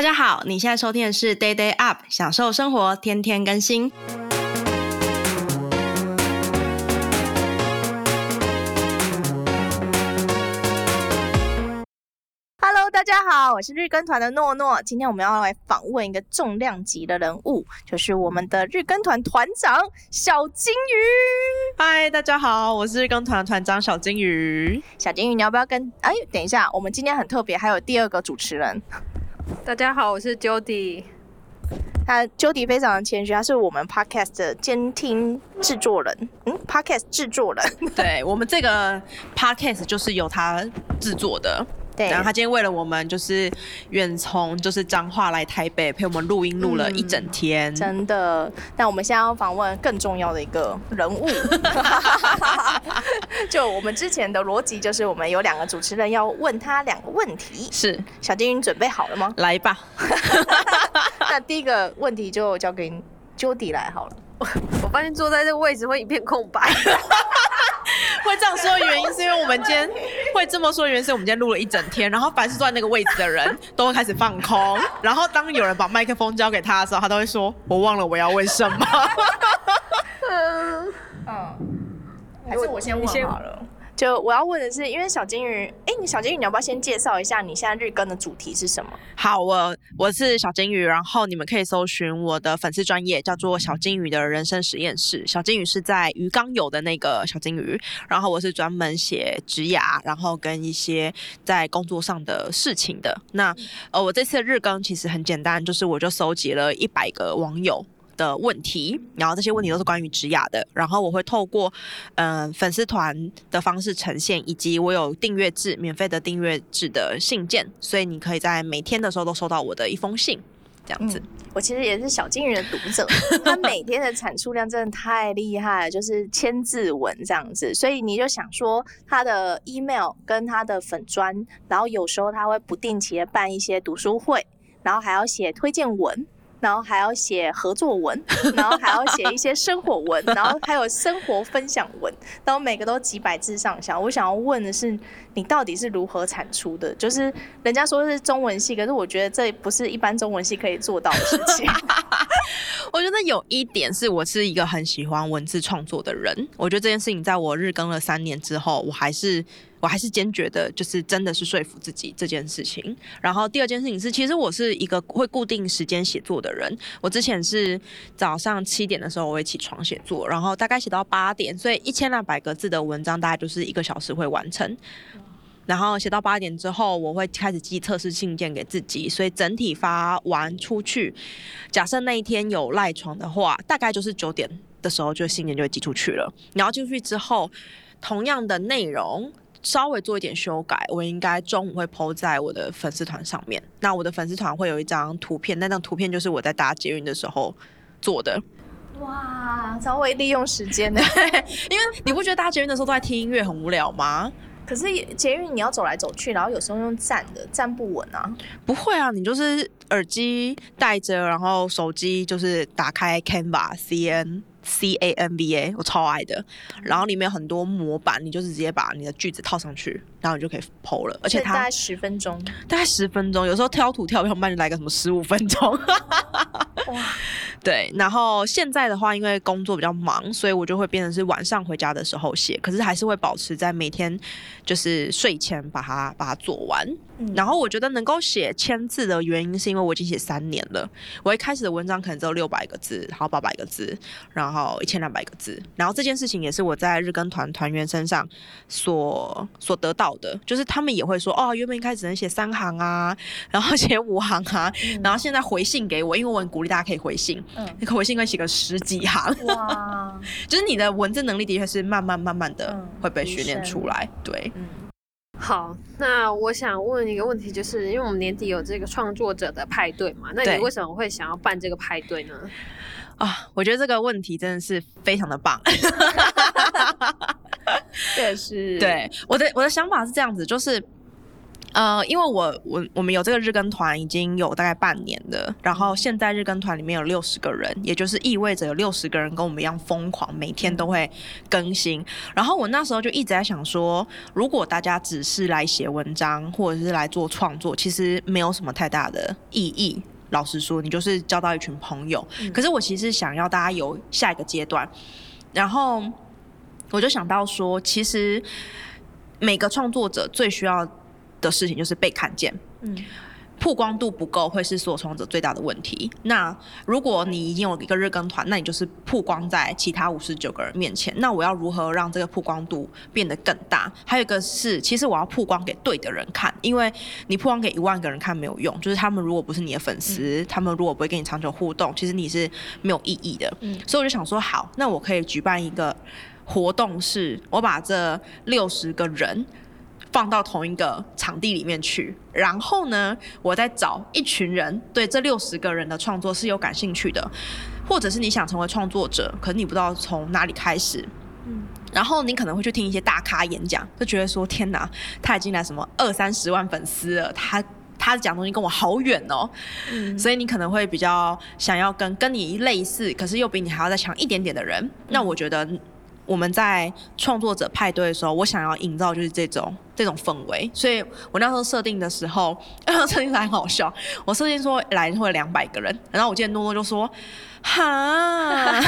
大家好，你现在收听的是 Day Day Up，享受生活，天天更新。Hello，大家好，我是日更团的诺诺。今天我们要来访问一个重量级的人物，就是我们的日更团团长小金鱼。嗨，大家好，我是日更团团长小金鱼。小金鱼，你要不要跟？哎，等一下，我们今天很特别，还有第二个主持人。大家好，我是 Jody。他 Jody 非常的谦虚，他是我们 Podcast 的监听制作人。嗯，Podcast 制作人。对，我们这个 Podcast 就是由他制作的。对，然后他今天为了我们，就是远从就是彰化来台北陪我们录音，录了一整天。嗯，真的。那我们现在要访问更重要的一个人物。就我们之前的逻辑，就是我们有两个主持人要问他两个问题。是，小金鱼，你准备好了吗？来吧。那第一个问题就交给 Jody 来好了。我发现坐在这个位置会一片空白。会这样说的原因是因为我们今天会这么说的原因是我们今天录了一整天，然后凡是坐在那个位置的人都会开始放空，然后当有人把麦克风交给他的时候，他都会说：“我忘了我要问什么。”嗯嗯，还是我先问好了。就我要问的是，因为小金鱼，哎，你小金鱼，你要不要先介绍一下你现在日更的主题是什么？好，我我是小金鱼，然后你们可以搜寻我的粉丝专业，叫做小金鱼的人生实验室。小金鱼是在鱼缸有的那个小金鱼，然后我是专门写职涯，然后跟一些在工作上的事情的。那呃，我这次的日更其实很简单，就是我就收集了一百个网友的问题，然后这些问题都是关于职雅的，然后我会透过嗯、呃、粉丝团的方式呈现，以及我有订阅制、免费的订阅制的信件，所以你可以在每天的时候都收到我的一封信，这样子。嗯、我其实也是小金鱼的读者，他每天的产出量真的太厉害了，就是千字文这样子，所以你就想说他的 email 跟他的粉砖，然后有时候他会不定期的办一些读书会，然后还要写推荐文。然后还要写合作文，然后还要写一些生活文，然后还有生活分享文，然后每个都几百字上下。我想要问的是，你到底是如何产出的？就是人家说是中文系，可是我觉得这不是一般中文系可以做到的事情。那有一点是我是一个很喜欢文字创作的人。我觉得这件事情在我日更了三年之后，我还是。我还是坚决的，就是真的是说服自己这件事情。然后第二件事情是，其实我是一个会固定时间写作的人。我之前是早上七点的时候我会起床写作，然后大概写到八点，所以一千两百个字的文章大概就是一个小时会完成。然后写到八点之后，我会开始寄测试信件给自己，所以整体发完出去，假设那一天有赖床的话，大概就是九点的时候，就信件就会寄出去了。然后寄出去之后，同样的内容。稍微做一点修改，我应该中午会 po 在我的粉丝团上面。那我的粉丝团会有一张图片，那张图片就是我在搭捷运的时候做的。哇，稍微利用时间呢，因为你不觉得搭捷运的时候都在听音乐很无聊吗？可是捷运你要走来走去，然后有时候用站的，站不稳啊。不会啊，你就是耳机戴着，然后手机就是打开 Canva C N。C A N V A，我超爱的。然后里面有很多模板，你就是直接把你的句子套上去，然后你就可以 PO 了。而且它大概十分钟，大概十分钟。有时候挑土挑比较慢，就来个什么十五分钟。哇，对。然后现在的话，因为工作比较忙，所以我就会变成是晚上回家的时候写。可是还是会保持在每天就是睡前把它把它做完。然后我觉得能够写千字的原因，是因为我已经写三年了。我一开始的文章可能只有六百个字，然后八百个字，然后一千两百个字。然后这件事情也是我在日更团团员身上所所得到的，就是他们也会说，哦，原本一开始只能写三行啊，然后写五行啊，然后现在回信给我，因为我很鼓励大家可以回信，嗯，你可回信可以写个十几行，哇，就是你的文字能力的确是慢慢慢慢的会被训练出来，对，嗯。好，那我想问一个问题，就是因为我们年底有这个创作者的派对嘛，那你为什么会想要办这个派对呢？啊，我觉得这个问题真的是非常的棒。对，是。对，我的我的想法是这样子，就是呃，因为我我我们有这个日更团已经有大概半年了，然后现在日更团里面有六十个人，也就是意味着有六十个人跟我们一样疯狂，每天都会更新。然后我那时候就一直在想说，如果大家只是来写文章或者是来做创作，其实没有什么太大的意义。老实说，你就是交到一群朋友。嗯、可是我其实想要大家有下一个阶段，然后我就想到说，其实每个创作者最需要的事情就是被看见，嗯，曝光度不够会是所有创作者最大的问题。那如果你已经有一个日更团，那你就是曝光在其他五十九个人面前。那我要如何让这个曝光度变得更大？还有一个是，其实我要曝光给对的人看，因为你曝光给一万个人看没有用，就是他们如果不是你的粉丝，嗯、他们如果不会跟你长久互动，其实你是没有意义的。嗯，所以我就想说，好，那我可以举办一个活动，是我把这六十个人。放到同一个场地里面去，然后呢，我再找一群人对这六十个人的创作是有感兴趣的，或者是你想成为创作者，可是你不知道从哪里开始，嗯，然后你可能会去听一些大咖演讲，就觉得说天哪，他已经来什么二三十万粉丝了，他他讲东西跟我好远哦，嗯，所以你可能会比较想要跟跟你类似，可是又比你还要再强一点点的人，那我觉得。我们在创作者派对的时候，我想要营造就是这种这种氛围，所以我那时候设定的时候，设定的很好笑。我设定说来会两百个人，然后我记得诺诺就说。哈，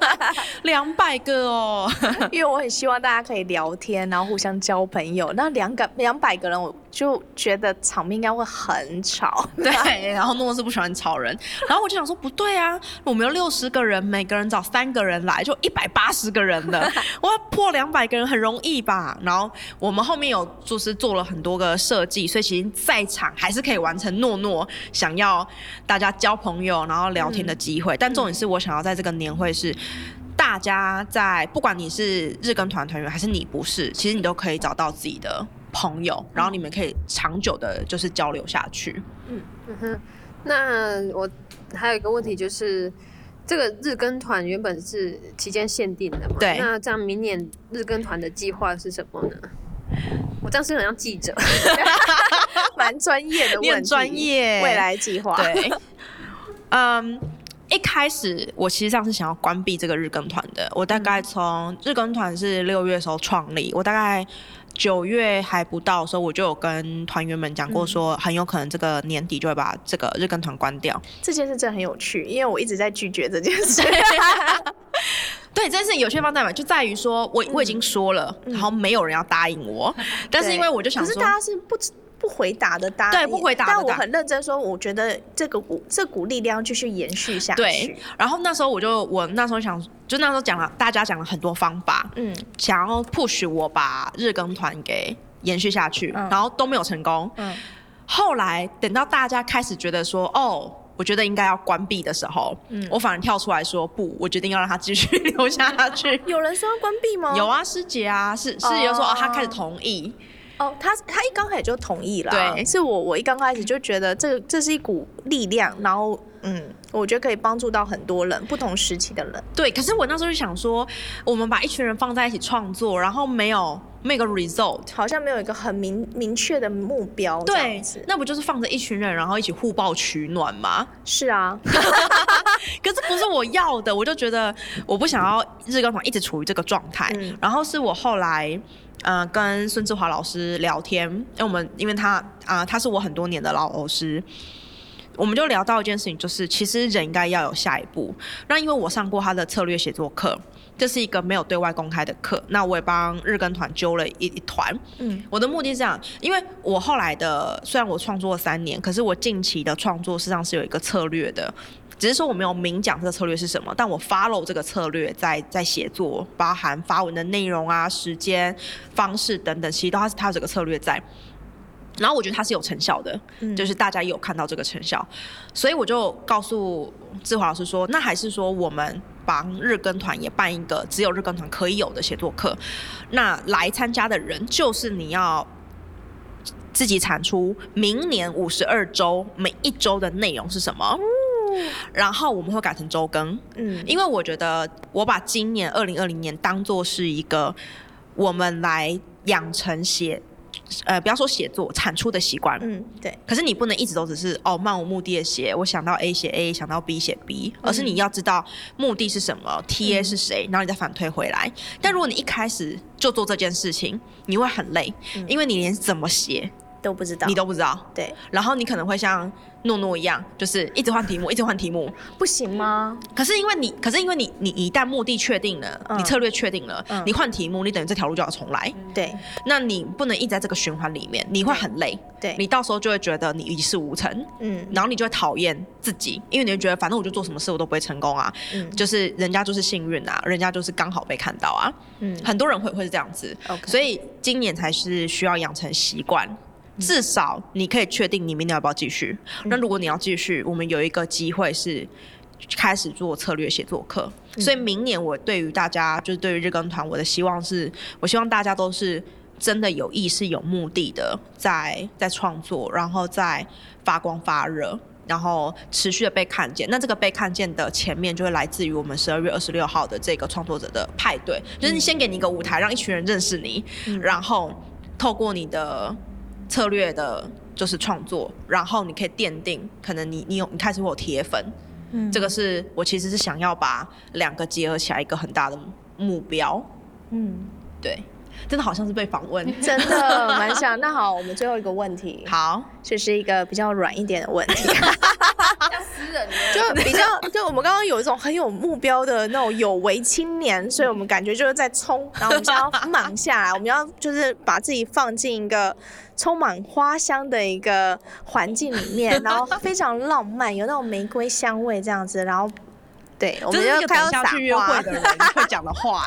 两百个哦，因为我很希望大家可以聊天，然后互相交朋友。那两个两百个人，我就觉得场面应该会很吵。对，然后诺诺是不喜欢吵人，然后我就想说不对啊，我们有六十个人，每个人找三个人来，就一百八十个人了。我要破两百个人很容易吧？然后我们后面有就是做了很多个设计，所以其实在场还是可以完成诺诺想要大家交朋友然后聊天的机会，嗯、但。重点是我想要在这个年会是，大家在不管你是日更团团员还是你不是，其实你都可以找到自己的朋友，然后你们可以长久的，就是交流下去。嗯嗯哼，那我还有一个问题就是，这个日更团原本是期间限定的嘛？对。那这样明年日更团的计划是什么呢？我这样是很像记者，蛮专业的问题。很专业。未来计划。对。嗯。一开始我其实上是想要关闭这个日更团的。我大概从日更团是六月的时候创立，我大概九月还不到的时候，我就有跟团员们讲过，说很有可能这个年底就会把这个日更团关掉。这件事真的很有趣，因为我一直在拒绝这件事。对，这件事有些方在嘛，就在于说我我已经说了，然后没有人要答应我，但是因为我就想是大家是不。不回答的答案，对，不回答的答案。但我很认真说，我觉得这个股这股力量继续延续下去。对，然后那时候我就我那时候想，就那时候讲了，大家讲了很多方法，嗯，想要 push 我把日更团给延续下去，嗯，然后都没有成功。嗯，后来等到大家开始觉得说，哦，我觉得应该要关闭的时候，嗯，我反而跳出来说，不，我决定要让他继续留下去。有人说要关闭吗？有啊，师姐啊，是师姐就说，哦，他开始同意。哦，他他一刚开始就同意了，对，是我我一刚开始就觉得这这是一股力量，然后嗯，我觉得可以帮助到很多人，不同时期的人。对，可是我那时候就想说，我们把一群人放在一起创作，然后没有没有个 result，好像没有一个很明明确的目标，对，那不就是放着一群人，然后一起互抱取暖吗？是啊，可是不是我要的，我就觉得我不想要日更房一直处于这个状态，嗯，然后是我后来。呃，跟孙志华老师聊天，因为我们因为他啊、呃，他是我很多年的老老师，我们就聊到一件事情，就是其实人应该要有下一步。那因为我上过他的策略写作课，这是一个没有对外公开的课，那我也帮日更团揪了一一团。嗯，我的目的是这样，因为我后来的虽然我创作了三年，可是我近期的创作实际上是有一个策略的。只是说我没有明讲这个策略是什么，但我 follow 这个策略在在写作，包含发文的内容啊、时间、方式等等，其实都它是它这个策略在。然后我觉得它是有成效的，嗯、就是大家也有看到这个成效，所以我就告诉志华老师说，那还是说我们帮日更团也办一个只有日更团可以有的写作课，那来参加的人就是你要自己产出明年五十二周每一周的内容是什么。然后我们会改成周更，嗯，因为我觉得我把今年二零二零年当做是一个我们来养成写呃，不要说写作，产出的习惯。嗯，对。可是你不能一直都只是哦漫无目的的写，我想到 A 写 A，想到 B 写 B，而是你要知道目的是什么、嗯、，TA 是谁，然后你再反推回来。但如果你一开始就做这件事情，你会很累，嗯、因为你连怎么写都不知道，你都不知道。对。然后你可能会像。诺诺一样，就是一直换题目，一直换题目，不行吗？可是因为你，可是因为你，你一旦目的确定了，嗯、你策略确定了，嗯、你换题目，你等于这条路就要重来。对，那你不能一直在这个循环里面，你会很累。对，你到时候就会觉得你一事无成。嗯，然后你就会讨厌自己，因为你会觉得反正我就做什么事我都不会成功啊。嗯，就是人家就是幸运啊，人家就是刚好被看到啊。嗯，很多人会会是这样子。OK，所以今年才是需要养成习惯。至少你可以确定你明年要不要继续。那如果你要继续，我们有一个机会是开始做策略写作课。所以明年我对于大家，就是对于日更团，我的希望是，我希望大家都是真的有意识、有目的的在在创作，然后在发光发热，然后持续的被看见。那这个被看见的前面，就会来自于我们十二月二十六号的这个创作者的派对，就是你先给你一个舞台，让一群人认识你，然后透过你的。策略的就是创作，然后你可以奠定，可能你你有你开始会有铁粉，嗯，这个是我其实是想要把两个结合起来一个很大的目标，嗯，对，真的好像是被访问，真的蛮像。那好，我们最后一个问题，好，这是一个比较软一点的问题，私人 就比较就我们刚刚有一种很有目标的那种有为青年，所以我们感觉就是在冲，然后我们想要忙下来，我们要就是把自己放进一个。充满花香的一个环境里面，然后非常浪漫，有那种玫瑰香味这样子，然后对，我们就开始下去约会的人 会讲的话，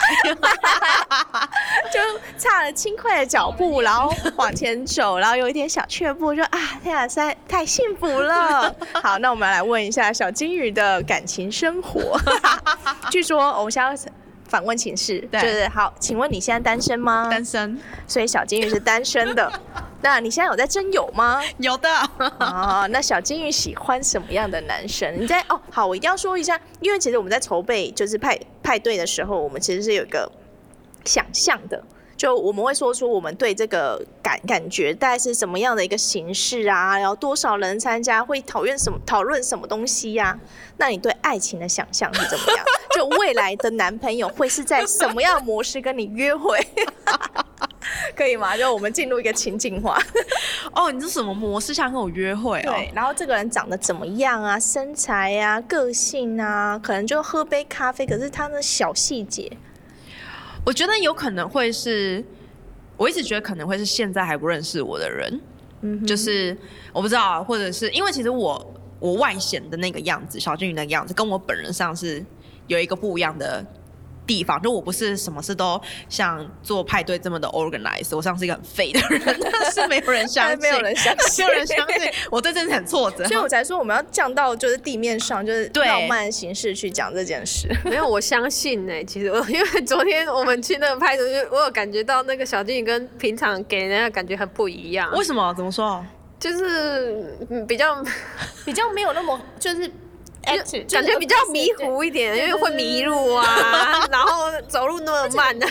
就差了轻快的脚步，然后往前走，然后有一点小却步，说啊，天啊，实在太幸福了。好，那我们来问一下小金鱼的感情生活。据说我们现在。访问情事，对就是好，请问你现在单身吗？单身，所以小金鱼是单身的。那你现在有在征友吗？有的。哦，那小金鱼喜欢什么样的男生？你在哦，好，我一定要说一下，因为其实我们在筹备就是派派对的时候，我们其实是有一个想象的。就我们会说出我们对这个感感觉大概是什么样的一个形式啊，然后多少人参加，会讨论什么讨论什么东西呀、啊？那你对爱情的想象是怎么样？就未来的男朋友会是在什么样的模式跟你约会？可以吗？就我们进入一个情境化。哦，你是什么模式下跟我约会哦？对，然后这个人长得怎么样啊？身材啊，个性啊，可能就喝杯咖啡，可是他的小细节。我觉得有可能会是，我一直觉得可能会是现在还不认识我的人，嗯，就是我不知道，或者是因为其实我我外显的那个样子，小金鱼那个样子，跟我本人上是有一个不一样的。地方就我不是什么事都像做派对这么的 organize，我像是一个很废的人，但是没有人相信，没有人相信，没有人相信，我对这件事很挫折，所以我才说我们要降到就是地面上，就是浪漫的形式去讲这件事。没有，我相信呢、欸。其实我因为昨天我们去那个派对，我有感觉到那个小金鱼跟平常给人家感觉很不一样。为什么？怎么说？就是比较比较没有那么就是。感觉比较迷糊一点，因为会迷路啊，然后走路那么慢的。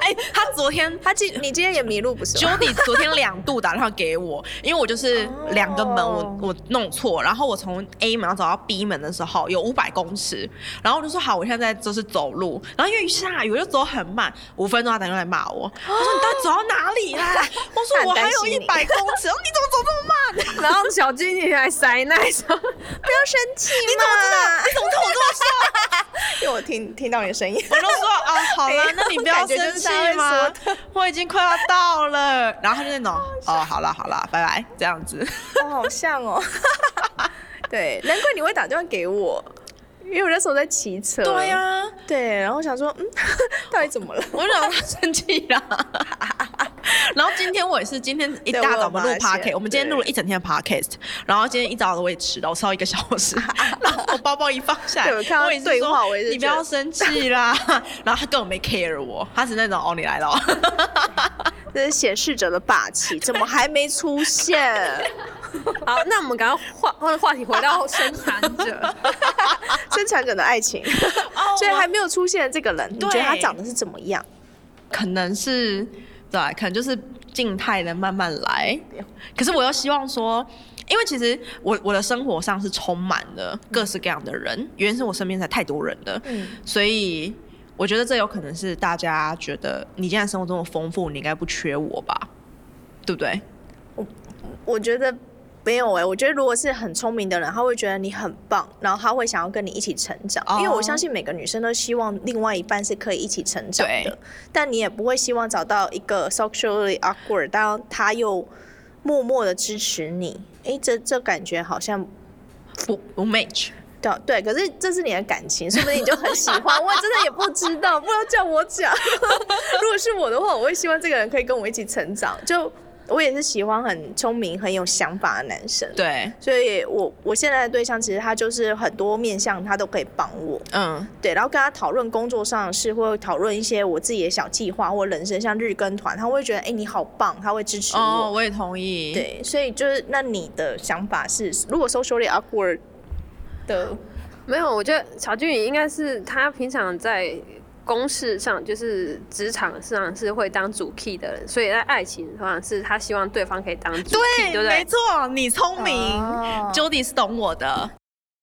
哎，他昨天他今你今天也迷路不是？Jody 昨天两度打电话给我，因为我就是两个门我我弄错，然后我从 A 门要走到 B 门的时候有五百公尺，然后我就说好，我现在就是走路，然后因为下雨我就走很慢，五分钟他打电话来骂我，他说你到底走到哪里啦？我说我还有一百公尺，你怎么走这么慢？然后小金鱼还塞奶说不要生气你怎么跟我这么说？因为我听听到你的声音，我就说啊，好了，那你不要生气嘛，我已经快要到了。然后他就那种，哦，好了好了，拜拜，这样子。哦，好像哦，对，难怪你会打电话给我，因为我那时候在骑车。对呀，对，然后我想说，嗯，到底怎么了？我就想他生气了。然后今天我也是，今天一大早我们录 podcast，我们今天录了一整天的 podcast，然后今天一早我也迟到，我迟到一个小时，然后我包包一放下来，我也是说，你不要生气啦，然后他根本没 care 我，他是那种哦，你来了，这是显示者的霸气，怎么还没出现？好，那我们赶快话话话题回到生产者，生产者的爱情，所以还没有出现这个人，你觉得他长得是怎么样？可能是。对，可能就是静态的慢慢来。可是我又希望说，因为其实我我的生活上是充满了各式各样的人，原因是我身边才太多人了，嗯，所以我觉得这有可能是大家觉得你现在生活这么丰富，你应该不缺我吧？对不对？我我觉得。没有哎、欸，我觉得如果是很聪明的人，他会觉得你很棒，然后他会想要跟你一起成长。Oh. 因为我相信每个女生都希望另外一半是可以一起成长的，但你也不会希望找到一个 socially awkward，但他又默默的支持你。哎，这这感觉好像不不 match。对对，可是这是你的感情，说不定你就很喜欢。我真的也不知道，不要叫我讲。如果是我的话，我会希望这个人可以跟我一起成长。就。我也是喜欢很聪明、很有想法的男生。对，所以我我现在的对象其实他就是很多面向，他都可以帮我。嗯，对，然后跟他讨论工作上的事，或讨论一些我自己的小计划或人生，像日更团，他会觉得哎、欸、你好棒，他会支持我。哦，我也同意。对，所以就是那你的想法是，如果 socially awkward 的，没有，我觉得小俊宇应该是他平常在。公事上就是职场上是会当主 key 的人，所以在爱情上是他希望对方可以当主 key，对，对不对？没错，你聪明、oh.，Jody 是懂我的。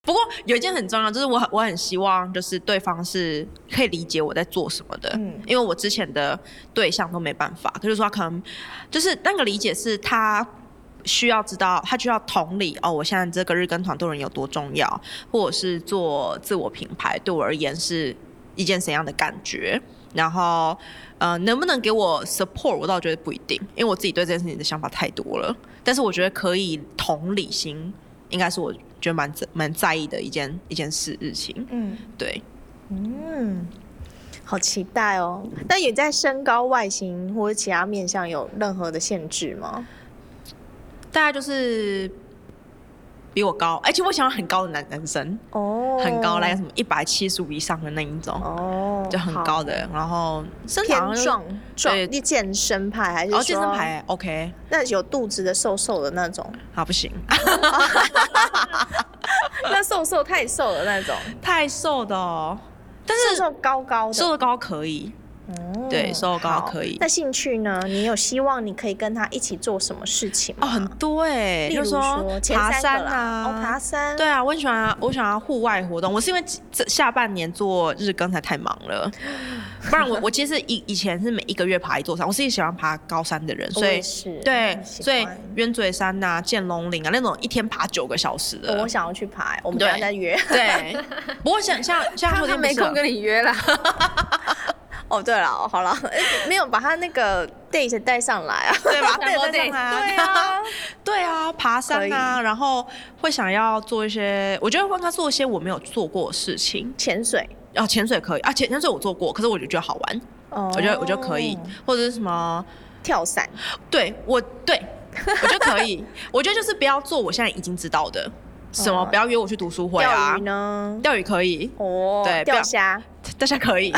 不过有一件很重要，就是我很我很希望就是对方是可以理解我在做什么的，嗯，因为我之前的对象都没办法，就是说可能就是那个理解是他需要知道，他需要同理哦，我现在这个日更团队人有多重要，或者是做自我品牌对我而言是。一件怎样的感觉？然后，呃，能不能给我 support？我倒觉得不一定，因为我自己对这件事情的想法太多了。但是我觉得可以同理心，应该是我觉得蛮蛮在意的一件一件事事情。嗯，对，嗯，好期待哦。但也在身高、外形或者其他面相有任何的限制吗？大概就是。比我高，而且我想要很高的男男生，哦、oh.，很高，来什么一百七十五以上的那一种，哦、oh.，就很高的，然后身材壮壮，你健身派还是说？哦，健身派，OK，那有肚子的瘦瘦的那种，啊，不行，那瘦瘦太瘦的那种，太瘦的哦，但是瘦瘦高高的，瘦的高可以。对，收高可以。那兴趣呢？你有希望你可以跟他一起做什么事情吗？哦，很多哎，例如说爬山啊，哦，爬山。对啊，我很喜欢，我喜欢户外活动。我是因为这下半年做日更才太忙了，不然我我其实以以前是每一个月爬一座山。我是一个喜欢爬高山的人，所以对，所以鸢嘴山呐、啊、剑龙岭啊那种一天爬九个小时的，我想要去爬，我们等下再约。对，不过像像像 后天没空跟你约了。哦，对了，好了，没有把他那个 date 带上来啊，对吧？带上来。啊，对啊，对啊，爬山啊，然后会想要做一些，我觉得帮他做一些我没有做过的事情，潜水，啊，潜水可以。啊，潜潜水我做过，可是我就觉得好玩，哦，我觉得我觉得可以，或者是什么跳伞，对我对我觉得可以，我觉得就是不要做我现在已经知道的。什么？不要约我去读书会啊？钓鱼呢？钓鱼可以。哦。对，钓虾，钓虾可以，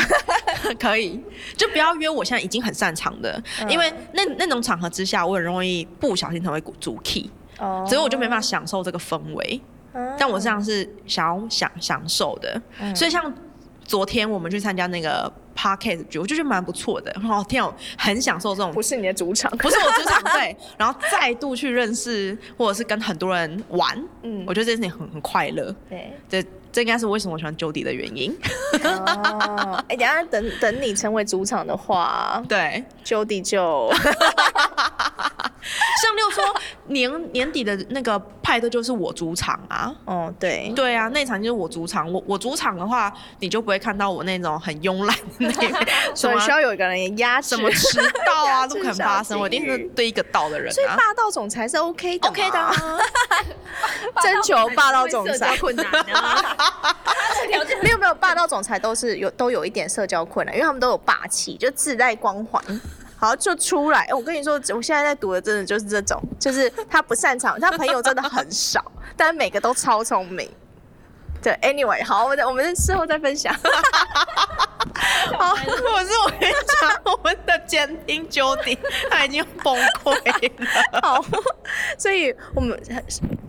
可以。就不要约我现在已经很擅长的，嗯、因为那那种场合之下，我很容易不小心成为主 key，哦，所以我就没办法享受这个氛围。嗯、但我这样是想要享享受的，嗯、所以像昨天我们去参加那个。Podcast 局我就觉得蛮不错的，然后，天哦，很享受这种。不是你的主场，不是我主场，对。然后再度去认识，或者是跟很多人玩，嗯，我觉得这件事情很很快乐。对，这这应该是为什么我喜欢 Jody 的原因。哦，哎、欸，等下等等你成为主场的话，对，Jody 就。像六说年年底的那个派对就是我主场啊，哦对。对啊，那场就是我主场，我我主场的话，你就不会看到我那种很慵懒的那边，所以需要有一个人压制，什么迟到啊 都不可能发生，我一定是对一个到的人，啊，所以霸道总裁是 OK 的，OK 的，啊，征求霸道总裁困难，没有没有霸道总裁都是有都有一点社交困难，因为他们都有霸气，就自带光环。好，就出来。欸、我跟你说，我现在在读的真的就是这种，就是他不擅长，他朋友真的很少，但是每个都超聪明。对，anyway，好，我们我们事后再分享。好，我是我跟你讲，我们的监听 Jody 他已经崩溃了。好，所以我们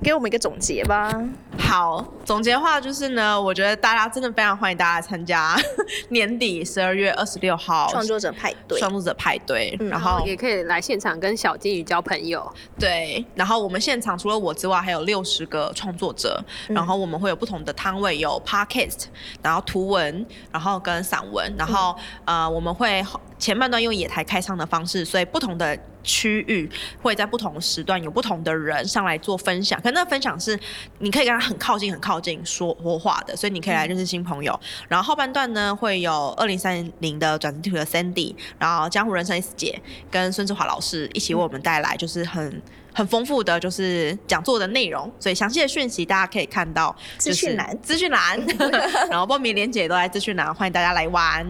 给我们一个总结吧。好。好，总结的话就是呢，我觉得大家真的非常欢迎大家来参加 年底十二月二十六号创作者派对，创作者派对，嗯然后也可以来现场跟小金鱼交朋友。对，然后我们现场除了我之外，还有六十个创作者，嗯然后我们会有不同的摊位，有 podcast，然后图文，然后跟散文，然后、呃，我们会前半段用野台开唱的方式，所以不同的区域会在不同的时段有不同的人上来做分享，可那分享是你可以跟他很靠近、很靠近说活话的，所以你可以来认识新朋友。然后后半段呢，会有二零三零的转职地图的 Sandy，然后江湖人生 S 姐跟孙志华老师一起为我们带来，就是很。很丰富的就是讲座的内容，所以详细的讯息大家可以看到资讯栏，资讯栏，然后报名链接都在资讯栏，欢迎大家来玩，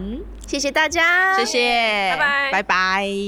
谢谢大家，谢谢，拜拜。拜拜。